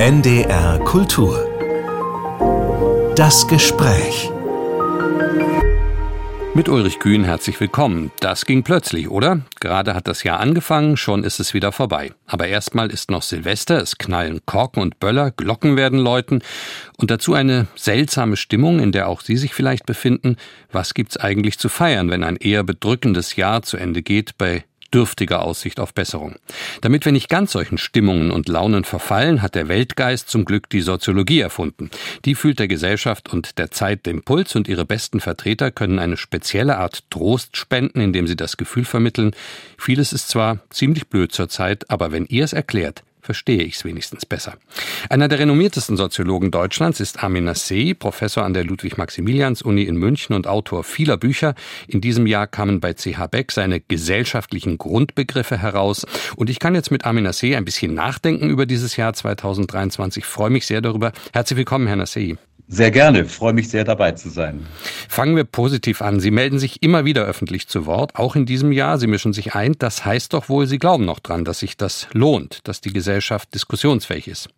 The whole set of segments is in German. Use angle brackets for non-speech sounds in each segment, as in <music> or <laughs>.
NDR Kultur. Das Gespräch. Mit Ulrich Kühn herzlich willkommen. Das ging plötzlich, oder? Gerade hat das Jahr angefangen, schon ist es wieder vorbei. Aber erstmal ist noch Silvester, es knallen Korken und Böller, Glocken werden läuten und dazu eine seltsame Stimmung, in der auch Sie sich vielleicht befinden. Was gibt's eigentlich zu feiern, wenn ein eher bedrückendes Jahr zu Ende geht bei dürftiger Aussicht auf Besserung. Damit wir nicht ganz solchen Stimmungen und Launen verfallen, hat der Weltgeist zum Glück die Soziologie erfunden. Die fühlt der Gesellschaft und der Zeit den Puls und ihre besten Vertreter können eine spezielle Art Trost spenden, indem sie das Gefühl vermitteln, vieles ist zwar ziemlich blöd zur Zeit, aber wenn ihr es erklärt, verstehe ich es wenigstens besser. Einer der renommiertesten Soziologen Deutschlands ist Armin Nassei, Professor an der Ludwig-Maximilians-Uni in München und Autor vieler Bücher. In diesem Jahr kamen bei CH Beck seine gesellschaftlichen Grundbegriffe heraus. Und ich kann jetzt mit Armin Nassei ein bisschen nachdenken über dieses Jahr 2023. Ich freue mich sehr darüber. Herzlich willkommen, Herr Nassei. Sehr gerne, freue mich sehr dabei zu sein. Fangen wir positiv an. Sie melden sich immer wieder öffentlich zu Wort, auch in diesem Jahr. Sie mischen sich ein. Das heißt doch wohl, Sie glauben noch dran, dass sich das lohnt, dass die Gesellschaft diskussionsfähig ist.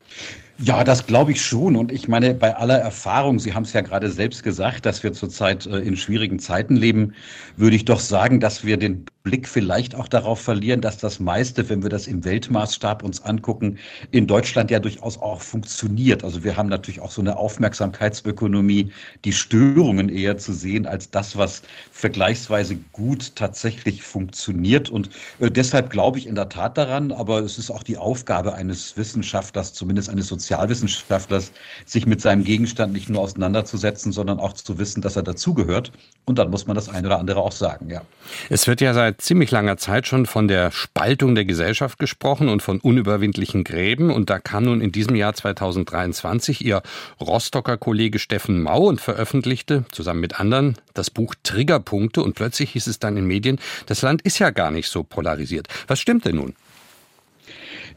Ja, das glaube ich schon. Und ich meine, bei aller Erfahrung, Sie haben es ja gerade selbst gesagt, dass wir zurzeit äh, in schwierigen Zeiten leben, würde ich doch sagen, dass wir den Blick vielleicht auch darauf verlieren, dass das meiste, wenn wir das im Weltmaßstab uns angucken, in Deutschland ja durchaus auch funktioniert. Also wir haben natürlich auch so eine Aufmerksamkeitsökonomie, die Störungen eher zu sehen als das, was vergleichsweise gut tatsächlich funktioniert. Und äh, deshalb glaube ich in der Tat daran, aber es ist auch die Aufgabe eines Wissenschaftlers, zumindest eines Sozialwissenschaftlers, sich mit seinem Gegenstand nicht nur auseinanderzusetzen, sondern auch zu wissen, dass er dazugehört. Und dann muss man das eine oder andere auch sagen, ja. Es wird ja seit seit ziemlich langer Zeit schon von der Spaltung der Gesellschaft gesprochen und von unüberwindlichen Gräben. Und da kam nun in diesem Jahr 2023 ihr Rostocker Kollege Steffen Mau und veröffentlichte zusammen mit anderen das Buch Triggerpunkte. Und plötzlich hieß es dann in Medien, das Land ist ja gar nicht so polarisiert. Was stimmt denn nun?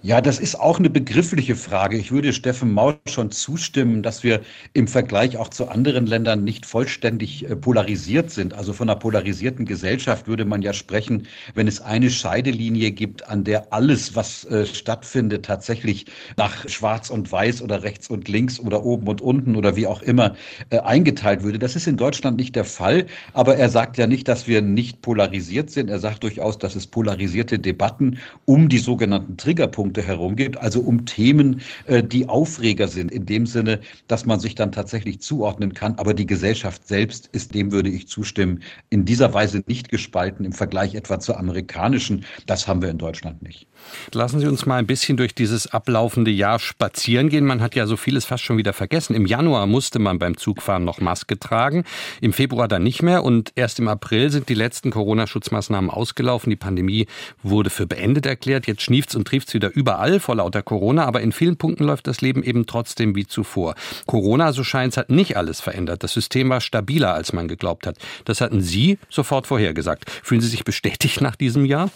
Ja, das ist auch eine begriffliche Frage. Ich würde Steffen Maul schon zustimmen, dass wir im Vergleich auch zu anderen Ländern nicht vollständig äh, polarisiert sind. Also von einer polarisierten Gesellschaft würde man ja sprechen, wenn es eine Scheidelinie gibt, an der alles, was äh, stattfindet, tatsächlich nach Schwarz und Weiß oder rechts und links oder oben und unten oder wie auch immer äh, eingeteilt würde. Das ist in Deutschland nicht der Fall. Aber er sagt ja nicht, dass wir nicht polarisiert sind. Er sagt durchaus, dass es polarisierte Debatten um die sogenannten Triggerpunkte Schwerpunkte herum gibt, also um Themen, äh, die Aufreger sind, in dem Sinne, dass man sich dann tatsächlich zuordnen kann. Aber die Gesellschaft selbst ist, dem würde ich zustimmen, in dieser Weise nicht gespalten im Vergleich etwa zur amerikanischen. Das haben wir in Deutschland nicht. Lassen Sie uns mal ein bisschen durch dieses ablaufende Jahr spazieren gehen. Man hat ja so vieles fast schon wieder vergessen. Im Januar musste man beim Zugfahren noch Maske tragen, im Februar dann nicht mehr und erst im April sind die letzten Corona-Schutzmaßnahmen ausgelaufen. Die Pandemie wurde für beendet erklärt. Jetzt schnieft's und trieft's wieder überall vor lauter Corona, aber in vielen Punkten läuft das Leben eben trotzdem wie zuvor. Corona, so scheint's, hat nicht alles verändert. Das System war stabiler, als man geglaubt hat. Das hatten Sie sofort vorhergesagt. Fühlen Sie sich bestätigt nach diesem Jahr?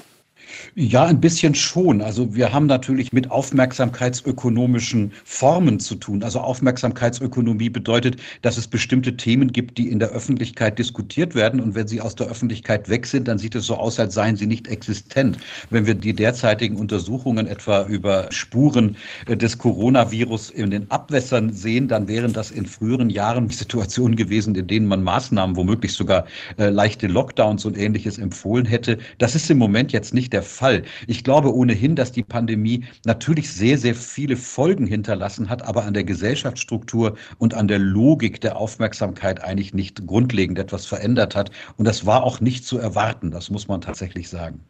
Ja, ein bisschen schon. Also wir haben natürlich mit aufmerksamkeitsökonomischen Formen zu tun. Also Aufmerksamkeitsökonomie bedeutet, dass es bestimmte Themen gibt, die in der Öffentlichkeit diskutiert werden. Und wenn sie aus der Öffentlichkeit weg sind, dann sieht es so aus, als seien sie nicht existent. Wenn wir die derzeitigen Untersuchungen etwa über Spuren äh, des Coronavirus in den Abwässern sehen, dann wären das in früheren Jahren Situationen gewesen, in denen man Maßnahmen, womöglich sogar äh, leichte Lockdowns und ähnliches empfohlen hätte. Das ist im Moment jetzt nicht der der Fall. Ich glaube ohnehin, dass die Pandemie natürlich sehr, sehr viele Folgen hinterlassen hat, aber an der Gesellschaftsstruktur und an der Logik der Aufmerksamkeit eigentlich nicht grundlegend etwas verändert hat. Und das war auch nicht zu erwarten, das muss man tatsächlich sagen.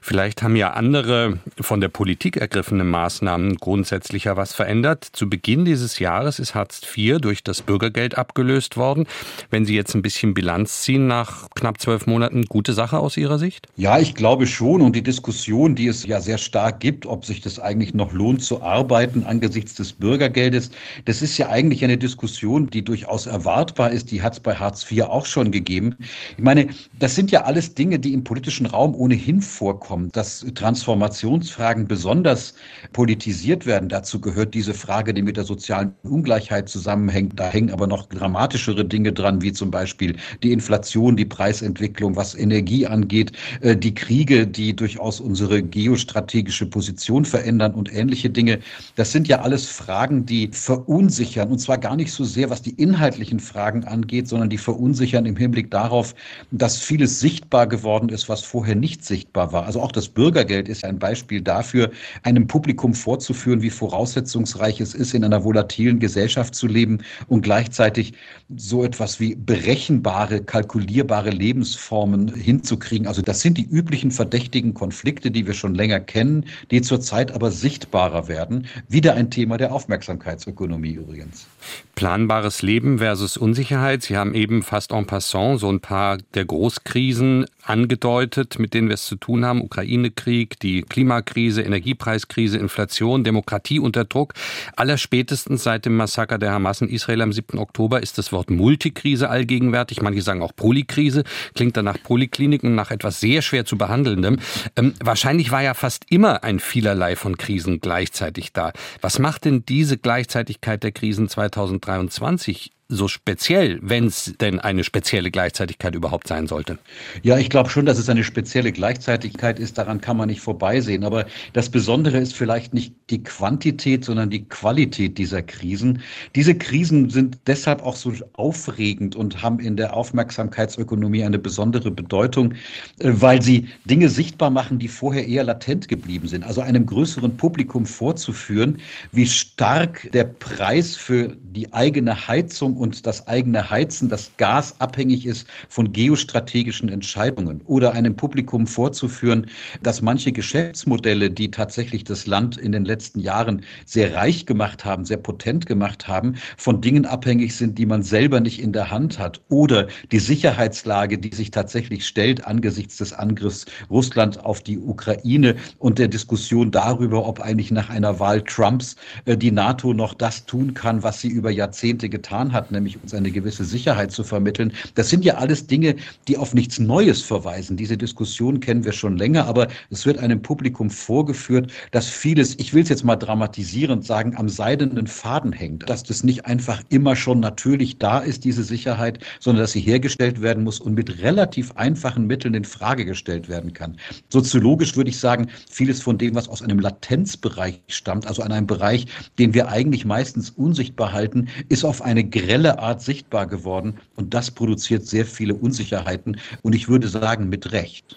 Vielleicht haben ja andere von der Politik ergriffene Maßnahmen grundsätzlicher was verändert. Zu Beginn dieses Jahres ist Hartz IV durch das Bürgergeld abgelöst worden. Wenn Sie jetzt ein bisschen Bilanz ziehen nach knapp zwölf Monaten, gute Sache aus Ihrer Sicht? Ja, ich glaube schon. Und die Diskussion, die es ja sehr stark gibt, ob sich das eigentlich noch lohnt zu arbeiten angesichts des Bürgergeldes, das ist ja eigentlich eine Diskussion, die durchaus erwartbar ist. Die hat es bei Hartz IV auch schon gegeben. Ich meine, das sind ja alles Dinge, die im politischen Raum ohnehin vorkommt, dass Transformationsfragen besonders politisiert werden. Dazu gehört diese Frage, die mit der sozialen Ungleichheit zusammenhängt. Da hängen aber noch dramatischere Dinge dran, wie zum Beispiel die Inflation, die Preisentwicklung, was Energie angeht, äh, die Kriege, die durchaus unsere geostrategische Position verändern und ähnliche Dinge. Das sind ja alles Fragen, die verunsichern. Und zwar gar nicht so sehr, was die inhaltlichen Fragen angeht, sondern die verunsichern im Hinblick darauf, dass vieles sichtbar geworden ist, was vorher nicht sichtbar war. Also auch das Bürgergeld ist ein Beispiel dafür, einem Publikum vorzuführen, wie voraussetzungsreich es ist, in einer volatilen Gesellschaft zu leben und gleichzeitig so etwas wie berechenbare, kalkulierbare Lebensformen hinzukriegen. Also das sind die üblichen verdächtigen Konflikte, die wir schon länger kennen, die zurzeit aber sichtbarer werden. Wieder ein Thema der Aufmerksamkeitsökonomie übrigens. Planbares Leben versus Unsicherheit. Sie haben eben fast en passant so ein paar der Großkrisen angedeutet, mit denen wir es zu tun haben. Ukraine-Krieg, die Klimakrise, Energiepreiskrise, Inflation, Demokratie unter Druck. Allerspätestens seit dem Massaker der Hamas in Israel am 7. Oktober ist das Wort Multikrise allgegenwärtig. Manche sagen auch Polykrise. Klingt dann nach Polikliniken, nach etwas sehr schwer zu behandelndem. Ähm, wahrscheinlich war ja fast immer ein vielerlei von Krisen gleichzeitig da. Was macht denn diese Gleichzeitigkeit der Krisen 2023 so speziell, wenn es denn eine spezielle Gleichzeitigkeit überhaupt sein sollte? Ja, ich glaube schon, dass es eine spezielle Gleichzeitigkeit ist. Daran kann man nicht vorbeisehen. Aber das Besondere ist vielleicht nicht die Quantität, sondern die Qualität dieser Krisen. Diese Krisen sind deshalb auch so aufregend und haben in der Aufmerksamkeitsökonomie eine besondere Bedeutung, äh, weil sie Dinge sichtbar machen, die vorher eher latent geblieben sind. Also einem größeren Publikum vorzuführen, wie stark der Preis für die eigene Heizung und das eigene Heizen, das Gas abhängig ist von geostrategischen Entscheidungen oder einem Publikum vorzuführen, dass manche Geschäftsmodelle, die tatsächlich das Land in den letzten Jahren sehr reich gemacht haben, sehr potent gemacht haben, von Dingen abhängig sind, die man selber nicht in der Hand hat oder die Sicherheitslage, die sich tatsächlich stellt angesichts des Angriffs Russland auf die Ukraine und der Diskussion darüber, ob eigentlich nach einer Wahl Trumps äh, die NATO noch das tun kann, was sie über Jahrzehnte getan hat, nämlich uns eine gewisse Sicherheit zu vermitteln. Das sind ja alles Dinge, die auf nichts Neues verweisen. Diese Diskussion kennen wir schon länger, aber es wird einem Publikum vorgeführt, dass vieles, ich will es jetzt mal dramatisierend sagen, am seidenen Faden hängt. Dass das nicht einfach immer schon natürlich da ist, diese Sicherheit, sondern dass sie hergestellt werden muss und mit relativ einfachen Mitteln in Frage gestellt werden kann. Soziologisch würde ich sagen, vieles von dem, was aus einem Latenzbereich stammt, also an einem Bereich, den wir eigentlich meistens unsichtbar halten, ist auf eine grelle schnelle Art sichtbar geworden und das produziert sehr viele Unsicherheiten und ich würde sagen mit Recht.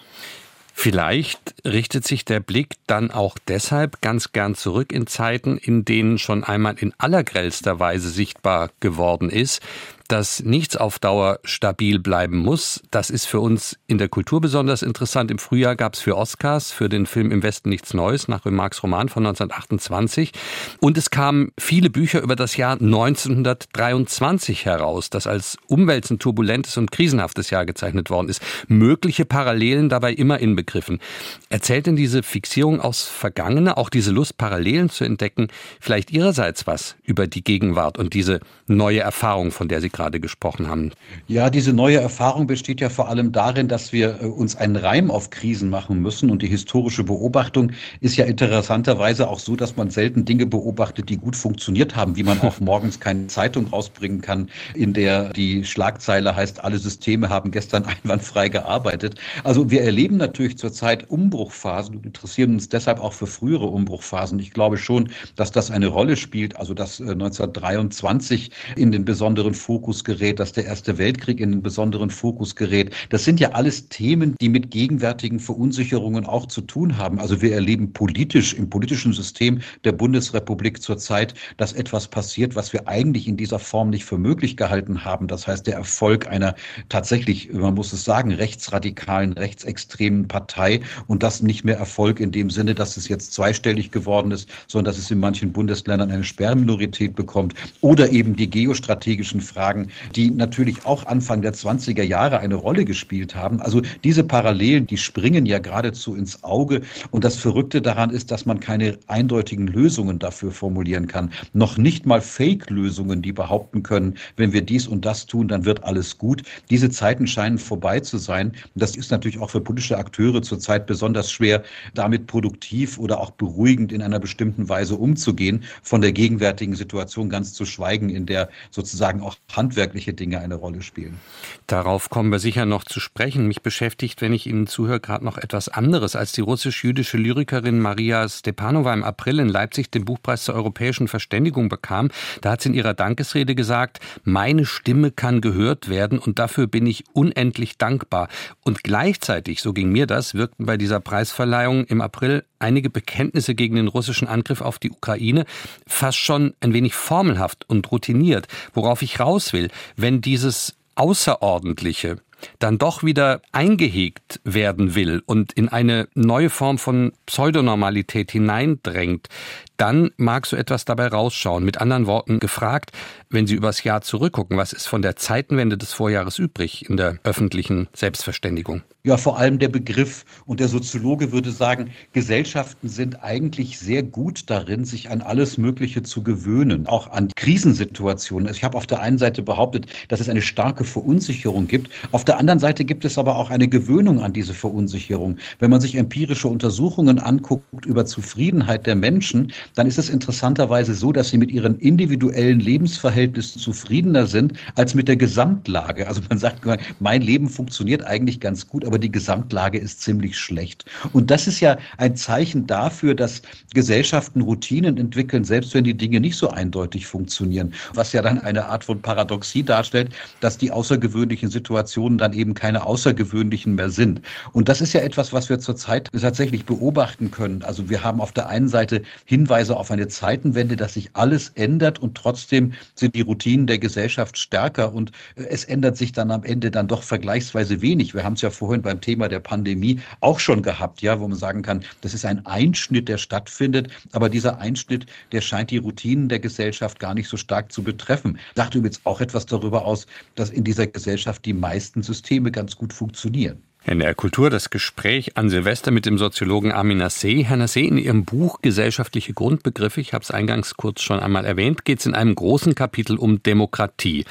Vielleicht richtet sich der Blick dann auch deshalb ganz gern zurück in Zeiten, in denen schon einmal in allergrellster Weise sichtbar geworden ist, dass nichts auf Dauer stabil bleiben muss. Das ist für uns in der Kultur besonders interessant. Im Frühjahr gab es für Oscars für den Film Im Westen nichts Neues nach Remarques Roman von 1928. Und es kamen viele Bücher über das Jahr 1923 heraus, das als umwälzend turbulentes und krisenhaftes Jahr gezeichnet worden ist. Mögliche Parallelen dabei immer inbegriffen. Erzählt denn diese Fixierung aus Vergangene, auch diese Lust, Parallelen zu entdecken, vielleicht Ihrerseits was über die Gegenwart und diese neue Erfahrung, von der Sie gerade gesprochen haben. Ja, diese neue Erfahrung besteht ja vor allem darin, dass wir äh, uns einen Reim auf Krisen machen müssen. Und die historische Beobachtung ist ja interessanterweise auch so, dass man selten Dinge beobachtet, die gut funktioniert haben, wie man <laughs> auch morgens keine Zeitung rausbringen kann, in der die Schlagzeile heißt, alle Systeme haben gestern <laughs> einwandfrei gearbeitet. Also wir erleben natürlich zurzeit Umbruchphasen und interessieren uns deshalb auch für frühere Umbruchphasen. Ich glaube schon, dass das eine Rolle spielt, also dass 1923 äh, in den besonderen Fokus Fokus gerät, dass der Erste Weltkrieg in den besonderen Fokus gerät. Das sind ja alles Themen, die mit gegenwärtigen Verunsicherungen auch zu tun haben. Also wir erleben politisch im politischen System der Bundesrepublik zurzeit, dass etwas passiert, was wir eigentlich in dieser Form nicht für möglich gehalten haben. Das heißt, der Erfolg einer tatsächlich, man muss es sagen, rechtsradikalen, rechtsextremen Partei und das nicht mehr Erfolg in dem Sinne, dass es jetzt zweistellig geworden ist, sondern dass es in manchen Bundesländern eine Sperrminorität bekommt oder eben die geostrategischen Fragen sozusagen, die natürlich auch Anfang der 20er Jahre eine Rolle gespielt haben. Also diese Parallelen, die springen ja geradezu ins Auge. Und das Verrückte daran ist, dass man keine eindeutigen Lösungen dafür formulieren kann. Noch nicht mal Fake-Lösungen, die behaupten können, wenn wir dies und das tun, dann wird alles gut. Diese Zeiten scheinen vorbei zu sein. Das ist natürlich auch für politische Akteure zurzeit besonders schwer, damit produktiv oder auch beruhigend in einer bestimmten Weise umzugehen, von der gegenwärtigen Situation ganz zu schweigen, in der sozusagen auch handwerkliche Dinge eine Rolle spielen. Darauf kommen wir sicher noch zu sprechen. Mich beschäftigt, wenn ich Ihnen zuhöre, gerade noch etwas anderes. Als die russisch-jüdische Lyrikerin Maria Stepanova im April in Leipzig den Buchpreis zur europäischen Verständigung bekam, da hat sie in ihrer Dankesrede gesagt, meine Stimme kann gehört werden und dafür bin ich unendlich dankbar. Und gleichzeitig, so ging mir das, wirkten bei dieser Preisverleihung im April einige Bekenntnisse gegen den russischen Angriff auf die Ukraine fast schon ein wenig formelhaft und routiniert. Worauf ich raus will, wenn dieses Außerordentliche dann doch wieder eingehegt werden will und in eine neue Form von Pseudonormalität hineindrängt, dann mag so etwas dabei rausschauen. Mit anderen Worten gefragt, wenn Sie übers Jahr zurückgucken, was ist von der Zeitenwende des Vorjahres übrig in der öffentlichen Selbstverständigung? Ja, vor allem der Begriff. Und der Soziologe würde sagen, Gesellschaften sind eigentlich sehr gut darin, sich an alles Mögliche zu gewöhnen, auch an Krisensituationen. Ich habe auf der einen Seite behauptet, dass es eine starke Verunsicherung gibt. Auf der anderen Seite gibt es aber auch eine Gewöhnung an diese Verunsicherung. Wenn man sich empirische Untersuchungen anguckt über Zufriedenheit der Menschen, dann ist es interessanterweise so, dass sie mit ihren individuellen Lebensverhältnissen zufriedener sind als mit der Gesamtlage. Also man sagt, mein Leben funktioniert eigentlich ganz gut, aber die Gesamtlage ist ziemlich schlecht. Und das ist ja ein Zeichen dafür, dass Gesellschaften Routinen entwickeln, selbst wenn die Dinge nicht so eindeutig funktionieren. Was ja dann eine Art von Paradoxie darstellt, dass die außergewöhnlichen Situationen dann eben keine außergewöhnlichen mehr sind. Und das ist ja etwas, was wir zurzeit tatsächlich beobachten können. Also wir haben auf der einen Seite Hinweise, Hinweise auf eine Zeitenwende, dass sich alles ändert und trotzdem sind die Routinen der Gesellschaft stärker und äh, es ändert sich dann am Ende dann doch vergleichsweise wenig. Wir haben es ja vorhin beim Thema der Pandemie auch schon gehabt, ja, wo man sagen kann, das ist ein Einschnitt, der stattfindet, aber dieser Einschnitt, der scheint die Routinen der Gesellschaft gar nicht so stark zu betreffen. Sagt übrigens auch etwas darüber aus, dass in dieser Gesellschaft die meisten Systeme ganz gut funktionieren. In der Kultur das Gespräch an Silvester mit dem Soziologen Armin Nassé. Herr Nassé, in Ihrem Buch Gesellschaftliche Grundbegriffe, ich habe es eingangs kurz schon einmal erwähnt, geht es in einem großen Kapitel um Demokratie.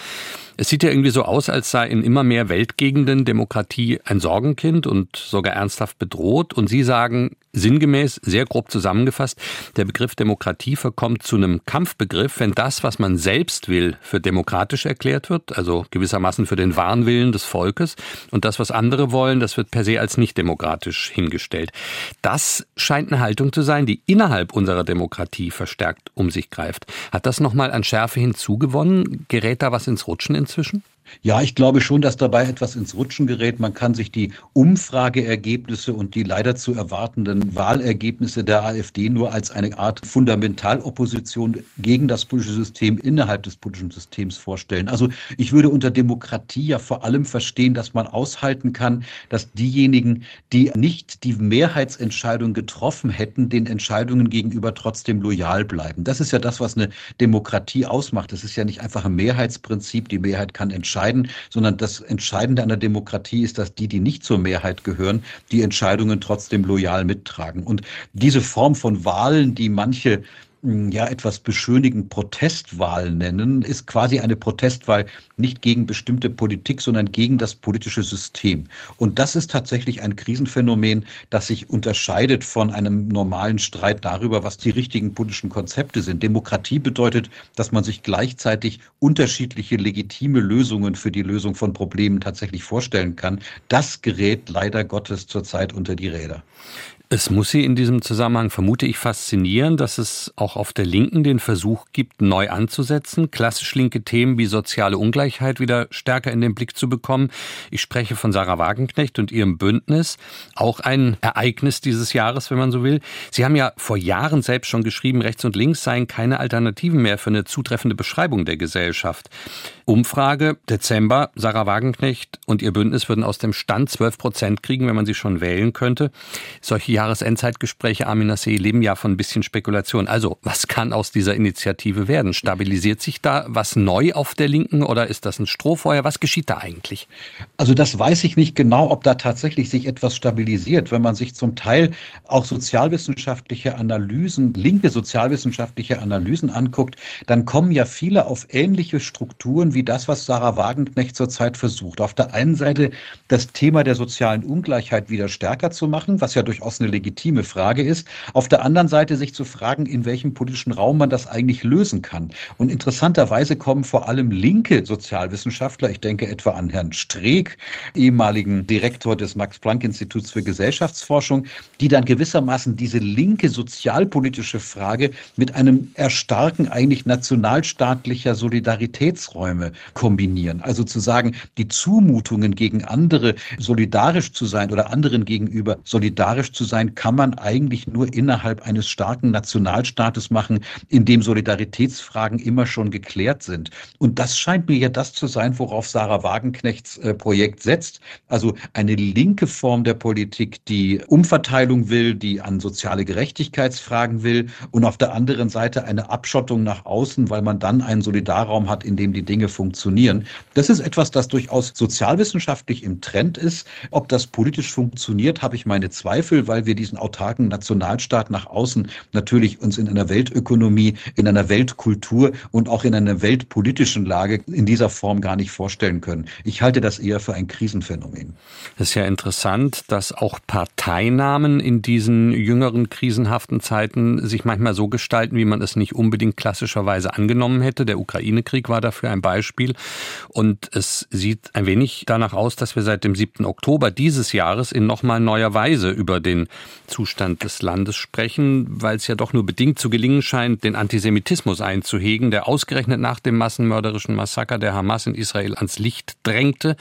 Es sieht ja irgendwie so aus, als sei in immer mehr Weltgegenden Demokratie ein Sorgenkind und sogar ernsthaft bedroht. Und Sie sagen sinngemäß, sehr grob zusammengefasst, der Begriff Demokratie verkommt zu einem Kampfbegriff, wenn das, was man selbst will, für demokratisch erklärt wird, also gewissermaßen für den wahren Willen des Volkes, und das, was andere wollen, das wird per se als nicht demokratisch hingestellt. Das scheint eine Haltung zu sein, die innerhalb unserer Demokratie verstärkt um sich greift. Hat das nochmal an Schärfe hinzugewonnen? Gerät da was ins Rutschen inzwischen? Ja, ich glaube schon, dass dabei etwas ins Rutschen gerät. Man kann sich die Umfrageergebnisse und die leider zu erwartenden Wahlergebnisse der AfD nur als eine Art Fundamentalopposition gegen das politische System innerhalb des politischen Systems vorstellen. Also ich würde unter Demokratie ja vor allem verstehen, dass man aushalten kann, dass diejenigen, die nicht die Mehrheitsentscheidung getroffen hätten, den Entscheidungen gegenüber trotzdem loyal bleiben. Das ist ja das, was eine Demokratie ausmacht. Das ist ja nicht einfach ein Mehrheitsprinzip. Die Mehrheit kann entscheiden entscheiden, sondern das Entscheidende an der Demokratie ist, dass die, die nicht zur Mehrheit gehören, die Entscheidungen trotzdem loyal mittragen. Und diese Form von Wahlen, die manche ja etwas beschönigend Protestwahl nennen, ist quasi eine Protestwahl nicht gegen bestimmte Politik, sondern gegen das politische System. Und das ist tatsächlich ein Krisenphänomen, das sich unterscheidet von einem normalen Streit darüber, was die richtigen politischen Konzepte sind. Demokratie bedeutet, dass man sich gleichzeitig unterschiedliche legitime Lösungen für die Lösung von Problemen tatsächlich vorstellen kann. Das gerät leider Gottes zurzeit unter die Räder. Es muss Sie in diesem Zusammenhang, vermute ich, faszinieren, dass es auch auf der Linken den Versuch gibt, neu anzusetzen, klassisch linke Themen wie soziale Ungleichheit wieder stärker in den Blick zu bekommen. Ich spreche von Sarah Wagenknecht und ihrem Bündnis, auch ein Ereignis dieses Jahres, wenn man so will. Sie haben ja vor Jahren selbst schon geschrieben, rechts und links seien keine Alternativen mehr für eine zutreffende Beschreibung der Gesellschaft. Umfrage Dezember, Sarah Wagenknecht und ihr Bündnis würden aus dem Stand 12 Prozent kriegen, wenn man sie schon wählen könnte. Solche Jahresendzeitgespräche Armin See leben ja von ein bisschen Spekulation. Also, was kann aus dieser Initiative werden? Stabilisiert sich da was neu auf der Linken oder ist das ein Strohfeuer? Was geschieht da eigentlich? Also, das weiß ich nicht genau, ob da tatsächlich sich etwas stabilisiert. Wenn man sich zum Teil auch sozialwissenschaftliche Analysen, linke sozialwissenschaftliche Analysen anguckt, dann kommen ja viele auf ähnliche Strukturen wie das, was Sarah Wagenknecht zurzeit versucht. Auf der einen Seite das Thema der sozialen Ungleichheit wieder stärker zu machen, was ja durchaus eine legitime Frage ist. Auf der anderen Seite sich zu fragen, in welchem politischen Raum man das eigentlich lösen kann. Und interessanterweise kommen vor allem linke Sozialwissenschaftler, ich denke etwa an Herrn Streeck, ehemaligen Direktor des Max-Planck-Instituts für Gesellschaftsforschung, die dann gewissermaßen diese linke sozialpolitische Frage mit einem Erstarken eigentlich nationalstaatlicher Solidaritätsräume kombinieren. Also zu sagen, die Zumutungen gegen andere solidarisch zu sein oder anderen gegenüber solidarisch zu sein, kann man eigentlich nur innerhalb eines starken Nationalstaates machen, in dem Solidaritätsfragen immer schon geklärt sind. Und das scheint mir ja das zu sein, worauf Sarah Wagenknechts äh, Projekt setzt. Also eine linke Form der Politik, die Umverteilung will, die an soziale Gerechtigkeitsfragen will und auf der anderen Seite eine Abschottung nach außen, weil man dann einen Solidarraum hat, in dem die Dinge funktionieren. Das ist etwas, das durchaus sozialwissenschaftlich im Trend ist. Ob das politisch funktioniert, habe ich meine Zweifel, weil wir diesen autarken Nationalstaat nach außen natürlich uns in einer Weltökonomie, in einer Weltkultur und auch in einer weltpolitischen Lage in dieser Form gar nicht vorstellen können. Ich halte das eher für ein Krisenphänomen. Es ist ja interessant, dass auch Parteinamen in diesen jüngeren krisenhaften Zeiten sich manchmal so gestalten, wie man es nicht unbedingt klassischerweise angenommen hätte. Der Ukraine-Krieg war dafür ein Beispiel. Und es sieht ein wenig danach aus, dass wir seit dem 7. Oktober dieses Jahres in nochmal neuer Weise über den Zustand des Landes sprechen, weil es ja doch nur bedingt zu gelingen scheint, den Antisemitismus einzuhegen, der ausgerechnet nach dem massenmörderischen Massaker der Hamas in Israel ans Licht drängte.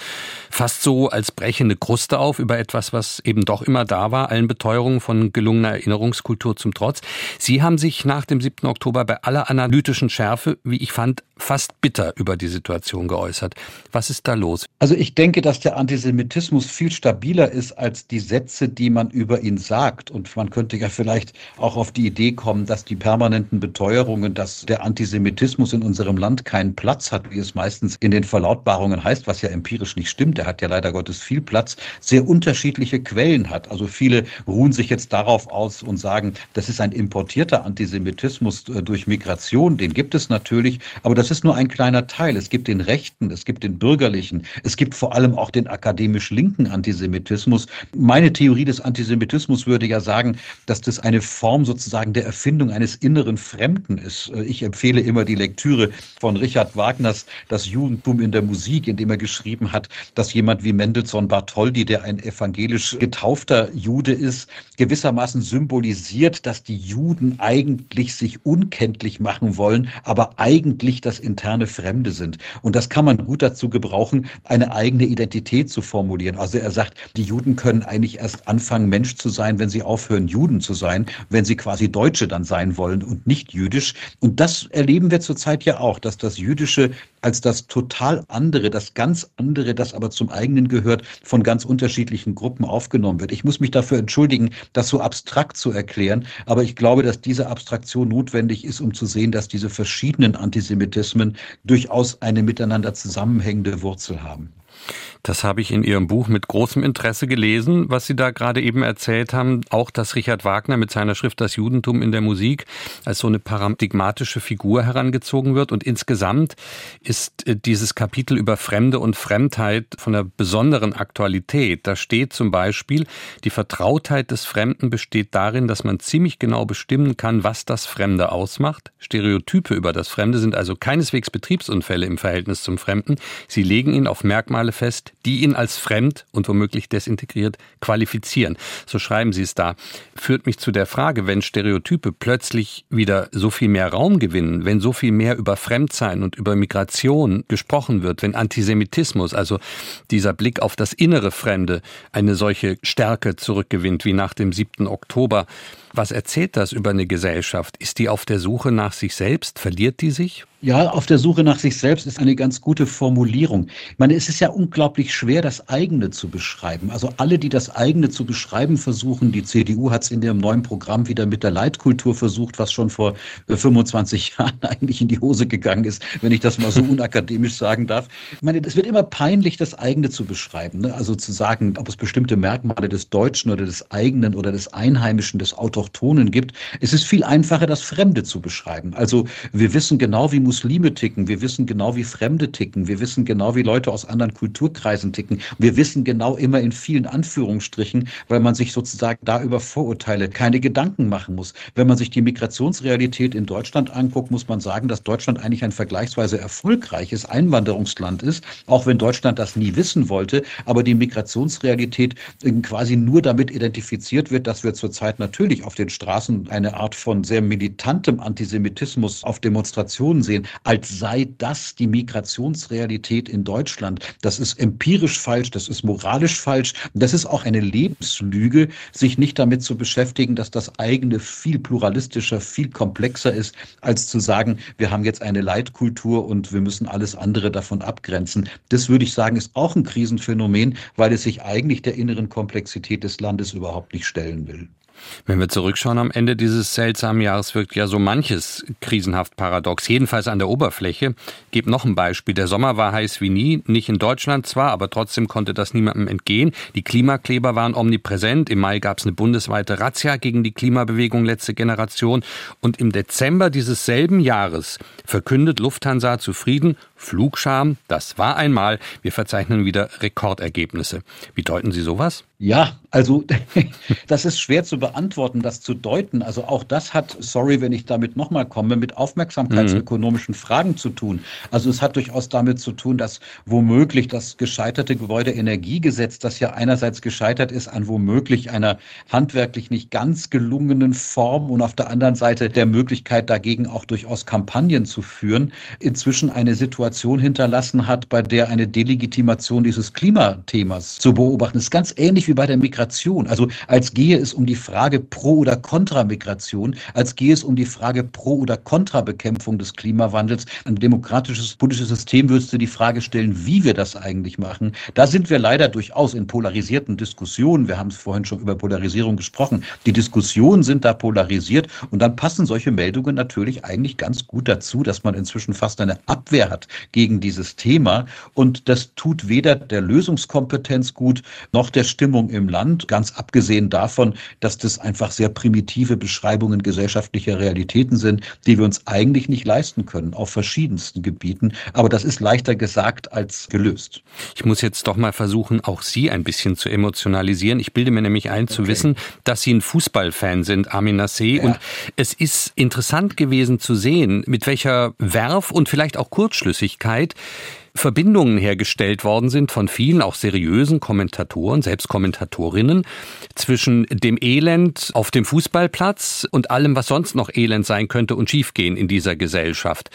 Fast so als brechende Kruste auf über etwas, was eben doch immer da war, allen Beteuerungen von gelungener Erinnerungskultur zum Trotz. Sie haben sich nach dem 7. Oktober bei aller analytischen Schärfe, wie ich fand, fast bitter über die Situation geäußert. Was ist da los? Also ich denke, dass der Antisemitismus viel stabiler ist als die Sätze, die man über ihn sagt. Und man könnte ja vielleicht auch auf die Idee kommen, dass die permanenten Beteuerungen, dass der Antisemitismus in unserem Land keinen Platz hat, wie es meistens in den Verlautbarungen heißt, was ja empirisch nicht stimmt. Er hat ja leider Gottes viel Platz, sehr unterschiedliche Quellen hat. Also viele ruhen sich jetzt darauf aus und sagen, das ist ein importierter Antisemitismus äh, durch Migration. Den gibt es natürlich, aber das ist nur ein kleiner Teil. Es gibt den rechten, es gibt den bürgerlichen, es gibt vor allem auch den akademisch linken Antisemitismus. Meine Theorie des Antisemitismus würde ja sagen, dass das eine Form sozusagen der Erfindung eines inneren Fremden ist. Ich empfehle immer die Lektüre von Richard Wagners Das Judentum in der Musik, in dem er geschrieben hat, dass jemand wie Mendelssohn Bartholdy, der ein evangelisch getaufter Jude ist, gewissermaßen symbolisiert, dass die Juden eigentlich sich unkenntlich machen wollen, aber eigentlich das interne Fremde sind. Und das kann man gut dazu gebrauchen, eine eigene Identität zu formulieren. Also er sagt, die Juden können eigentlich erst anfangen, Mensch zu sein, wenn sie aufhören, Juden zu sein, wenn sie quasi Deutsche dann sein wollen und nicht jüdisch. Und das erleben wir zurzeit ja auch, dass das Jüdische als das total andere, das ganz andere, das aber zum eigenen gehört, von ganz unterschiedlichen Gruppen aufgenommen wird. Ich muss mich dafür entschuldigen, das so abstrakt zu erklären, aber ich glaube, dass diese Abstraktion notwendig ist, um zu sehen, dass diese verschiedenen Antisemitismen durchaus eine miteinander zusammenhängende Wurzel haben. Das habe ich in Ihrem Buch mit großem Interesse gelesen, was Sie da gerade eben erzählt haben. Auch, dass Richard Wagner mit seiner Schrift Das Judentum in der Musik als so eine paradigmatische Figur herangezogen wird. Und insgesamt ist äh, dieses Kapitel über Fremde und Fremdheit von einer besonderen Aktualität. Da steht zum Beispiel, die Vertrautheit des Fremden besteht darin, dass man ziemlich genau bestimmen kann, was das Fremde ausmacht. Stereotype über das Fremde sind also keineswegs Betriebsunfälle im Verhältnis zum Fremden. Sie legen ihn auf Merkmale fest, die ihn als fremd und womöglich desintegriert qualifizieren. So schreiben Sie es da. Führt mich zu der Frage, wenn Stereotype plötzlich wieder so viel mehr Raum gewinnen, wenn so viel mehr über Fremdsein und über Migration gesprochen wird, wenn Antisemitismus, also dieser Blick auf das innere Fremde, eine solche Stärke zurückgewinnt wie nach dem 7. Oktober. Was erzählt das über eine Gesellschaft? Ist die auf der Suche nach sich selbst? Verliert die sich? Ja, auf der Suche nach sich selbst ist eine ganz gute Formulierung. Ich meine, es ist ja unglaublich schwer, das eigene zu beschreiben. Also alle, die das eigene zu beschreiben versuchen, die CDU hat es in ihrem neuen Programm wieder mit der Leitkultur versucht, was schon vor 25 äh, <laughs> Jahren eigentlich in die Hose gegangen ist, wenn ich das mal so unakademisch sagen darf. Ich meine, es wird immer peinlich, das eigene zu beschreiben. Ne? Also zu sagen, ob es bestimmte Merkmale des Deutschen oder des eigenen oder des Einheimischen, des Autochthonen gibt. Es ist viel einfacher, das Fremde zu beschreiben. Also wir wissen genau, wie Muslime ticken, wir wissen genau, wie Fremde ticken, wir wissen genau, wie Leute aus anderen Kulturkreisen ticken. Wir wissen genau immer in vielen Anführungsstrichen, weil man sich sozusagen da über Vorurteile keine Gedanken machen muss. Wenn man sich die Migrationsrealität in Deutschland anguckt, muss man sagen, dass Deutschland eigentlich ein vergleichsweise erfolgreiches Einwanderungsland ist, auch wenn Deutschland das nie wissen wollte. Aber die Migrationsrealität quasi nur damit identifiziert wird, dass wir zurzeit natürlich auf den Straßen eine Art von sehr militantem Antisemitismus auf Demonstrationen sehen als sei das die Migrationsrealität in Deutschland. Das ist empirisch falsch, das ist moralisch falsch. Das ist auch eine Lebenslüge, sich nicht damit zu beschäftigen, dass das eigene viel pluralistischer, viel komplexer ist, als zu sagen, wir haben jetzt eine Leitkultur und wir müssen alles andere davon abgrenzen. Das würde ich sagen, ist auch ein Krisenphänomen, weil es sich eigentlich der inneren Komplexität des Landes überhaupt nicht stellen will. Wenn wir zurückschauen am Ende dieses seltsamen Jahres wirkt ja so manches krisenhaft paradox, jedenfalls an der Oberfläche. Gebt noch ein Beispiel. Der Sommer war heiß wie nie, nicht in Deutschland zwar, aber trotzdem konnte das niemandem entgehen. Die Klimakleber waren omnipräsent. Im Mai gab es eine bundesweite Razzia gegen die Klimabewegung letzte Generation. Und im Dezember dieses selben Jahres verkündet Lufthansa zufrieden, Flugscham, das war einmal, wir verzeichnen wieder Rekordergebnisse. Wie deuten Sie sowas? Ja, also <laughs> das ist schwer zu beantworten, das zu deuten. Also auch das hat, sorry, wenn ich damit nochmal komme, mit aufmerksamkeitsökonomischen mhm. Fragen zu tun. Also es hat durchaus damit zu tun, dass womöglich das gescheiterte Gebäudeenergiegesetz, das ja einerseits gescheitert ist an womöglich einer handwerklich nicht ganz gelungenen Form und auf der anderen Seite der Möglichkeit dagegen auch durchaus Kampagnen zu führen, inzwischen eine Situation hinterlassen hat, bei der eine Delegitimation dieses Klimathemas zu beobachten ist. Ganz ähnlich wie bei der Migration. Also als gehe es um die Frage pro oder contra Migration, als gehe es um die Frage pro oder contra Bekämpfung des Klimawandels. Ein demokratisches politisches System würdest du die Frage stellen, wie wir das eigentlich machen. Da sind wir leider durchaus in polarisierten Diskussionen. Wir haben es vorhin schon über Polarisierung gesprochen. Die Diskussionen sind da polarisiert und dann passen solche Meldungen natürlich eigentlich ganz gut dazu, dass man inzwischen fast eine Abwehr hat gegen dieses Thema. Und das tut weder der Lösungskompetenz gut noch der Stimmung im Land, ganz abgesehen davon, dass das einfach sehr primitive Beschreibungen gesellschaftlicher Realitäten sind, die wir uns eigentlich nicht leisten können, auf verschiedensten Gebieten. Aber das ist leichter gesagt als gelöst. Ich muss jetzt doch mal versuchen, auch Sie ein bisschen zu emotionalisieren. Ich bilde mir nämlich ein, okay. zu wissen, dass Sie ein Fußballfan sind, Armin Nassé. Ja. Und es ist interessant gewesen zu sehen, mit welcher Werf und vielleicht auch Kurzschlüssigkeit Verbindungen hergestellt worden sind von vielen auch seriösen Kommentatoren, selbst Kommentatorinnen, zwischen dem Elend auf dem Fußballplatz und allem, was sonst noch Elend sein könnte und schiefgehen in dieser Gesellschaft.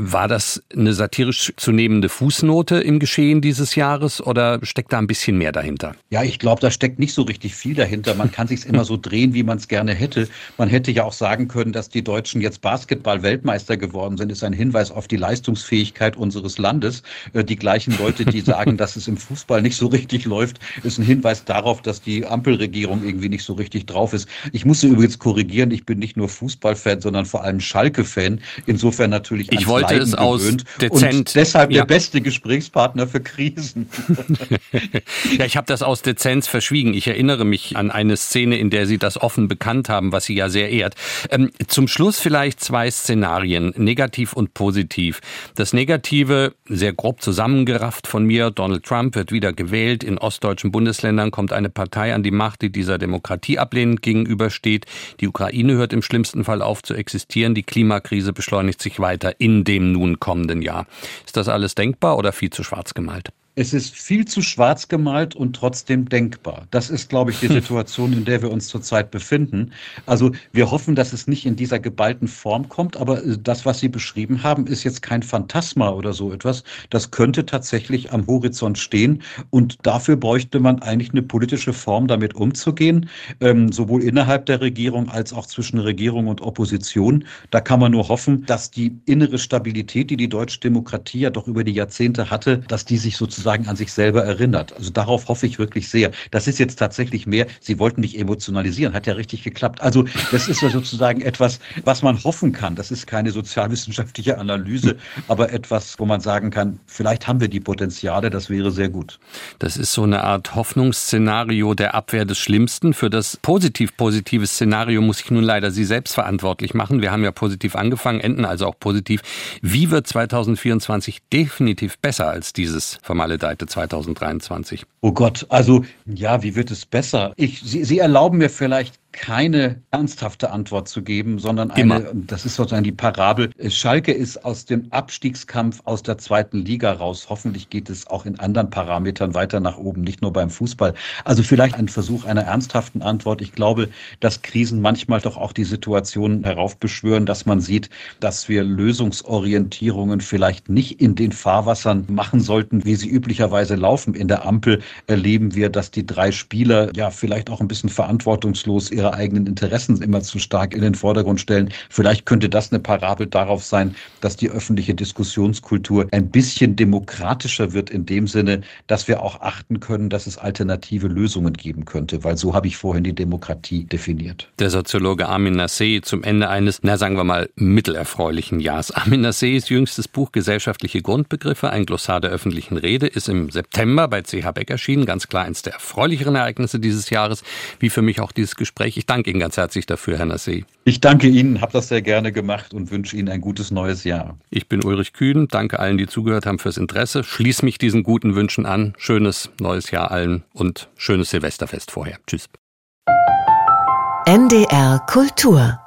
War das eine satirisch zu nehmende Fußnote im Geschehen dieses Jahres oder steckt da ein bisschen mehr dahinter? Ja, ich glaube, da steckt nicht so richtig viel dahinter. Man kann sich immer so drehen, wie man es gerne hätte. Man hätte ja auch sagen können, dass die Deutschen jetzt Basketball-Weltmeister geworden sind, ist ein Hinweis auf die Leistungsfähigkeit unseres Landes. Äh, die gleichen Leute, die sagen, dass es im Fußball nicht so richtig läuft, ist ein Hinweis darauf, dass die Ampelregierung irgendwie nicht so richtig drauf ist. Ich muss übrigens korrigieren, ich bin nicht nur Fußballfan, sondern vor allem Schalke-Fan. Insofern natürlich ich wollte es aus dezent. Und deshalb ja. der beste Gesprächspartner für Krisen. <laughs> ja, ich habe das aus Dezenz verschwiegen. Ich erinnere mich an eine Szene, in der Sie das offen bekannt haben, was Sie ja sehr ehrt. Ähm, zum Schluss vielleicht zwei Szenarien, negativ und positiv. Das Negative, sehr grob zusammengerafft von mir, Donald Trump wird wieder gewählt. In ostdeutschen Bundesländern kommt eine Partei an die Macht, die dieser Demokratie ablehnend gegenübersteht. Die Ukraine hört im schlimmsten Fall auf zu existieren. Die Klimakrise beschleunigt sich weiter in dem nun kommenden Jahr. Ist das alles denkbar oder viel zu schwarz gemalt? Es ist viel zu schwarz gemalt und trotzdem denkbar. Das ist, glaube ich, die <laughs> Situation, in der wir uns zurzeit befinden. Also wir hoffen, dass es nicht in dieser geballten Form kommt, aber äh, das, was Sie beschrieben haben, ist jetzt kein Phantasma oder so etwas. Das könnte tatsächlich am Horizont stehen und dafür bräuchte man eigentlich eine politische Form, damit umzugehen, ähm, sowohl innerhalb der Regierung als auch zwischen Regierung und Opposition. Da kann man nur hoffen, dass die innere Stabilität, die die deutsche Demokratie ja doch über die Jahrzehnte hatte, dass die sich sozusagen an sich selber erinnert. Also darauf hoffe ich wirklich sehr. Das ist jetzt tatsächlich mehr, Sie wollten mich emotionalisieren, hat ja richtig geklappt. Also das ist ja sozusagen etwas, was man hoffen kann. Das ist keine sozialwissenschaftliche Analyse, aber etwas, wo man sagen kann, vielleicht haben wir die Potenziale, das wäre sehr gut. Das ist so eine Art Hoffnungsszenario der Abwehr des Schlimmsten. Für das positiv-positive Szenario muss ich nun leider Sie selbst verantwortlich machen. Wir haben ja positiv angefangen, enden also auch positiv. Wie wird 2024 definitiv besser als dieses vermaledeite 2023? Oh Gott, also ja, wie wird es besser? Ich, Sie, Sie erlauben mir vielleicht keine ernsthafte Antwort zu geben, sondern eine, Immer. das ist sozusagen die Parabel. Schalke ist aus dem Abstiegskampf aus der zweiten Liga raus. Hoffentlich geht es auch in anderen Parametern weiter nach oben, nicht nur beim Fußball. Also vielleicht ein Versuch einer ernsthaften Antwort. Ich glaube, dass Krisen manchmal doch auch die Situation heraufbeschwören, dass man sieht, dass wir Lösungsorientierungen vielleicht nicht in den Fahrwassern machen sollten, wie sie üblicherweise laufen. In der Ampel erleben wir, dass die drei Spieler ja vielleicht auch ein bisschen verantwortungslos ihre eigenen Interessen immer zu stark in den Vordergrund stellen. Vielleicht könnte das eine Parabel darauf sein, dass die öffentliche Diskussionskultur ein bisschen demokratischer wird in dem Sinne, dass wir auch achten können, dass es alternative Lösungen geben könnte, weil so habe ich vorhin die Demokratie definiert. Der Soziologe Armin Nassé zum Ende eines, na sagen wir mal, mittelerfreulichen Jahres. Armin Nassés jüngstes Buch Gesellschaftliche Grundbegriffe, ein Glossar der öffentlichen Rede, ist im September bei CH Beck erschienen. Ganz klar eines der erfreulicheren Ereignisse dieses Jahres, wie für mich auch dieses Gespräch Gespräch. Ich danke Ihnen ganz herzlich dafür, Herr Nassé. Ich danke Ihnen, habe das sehr gerne gemacht und wünsche Ihnen ein gutes neues Jahr. Ich bin Ulrich Kühn, danke allen, die zugehört haben fürs Interesse. Schließe mich diesen guten Wünschen an. Schönes neues Jahr allen und schönes Silvesterfest vorher. Tschüss. NDR Kultur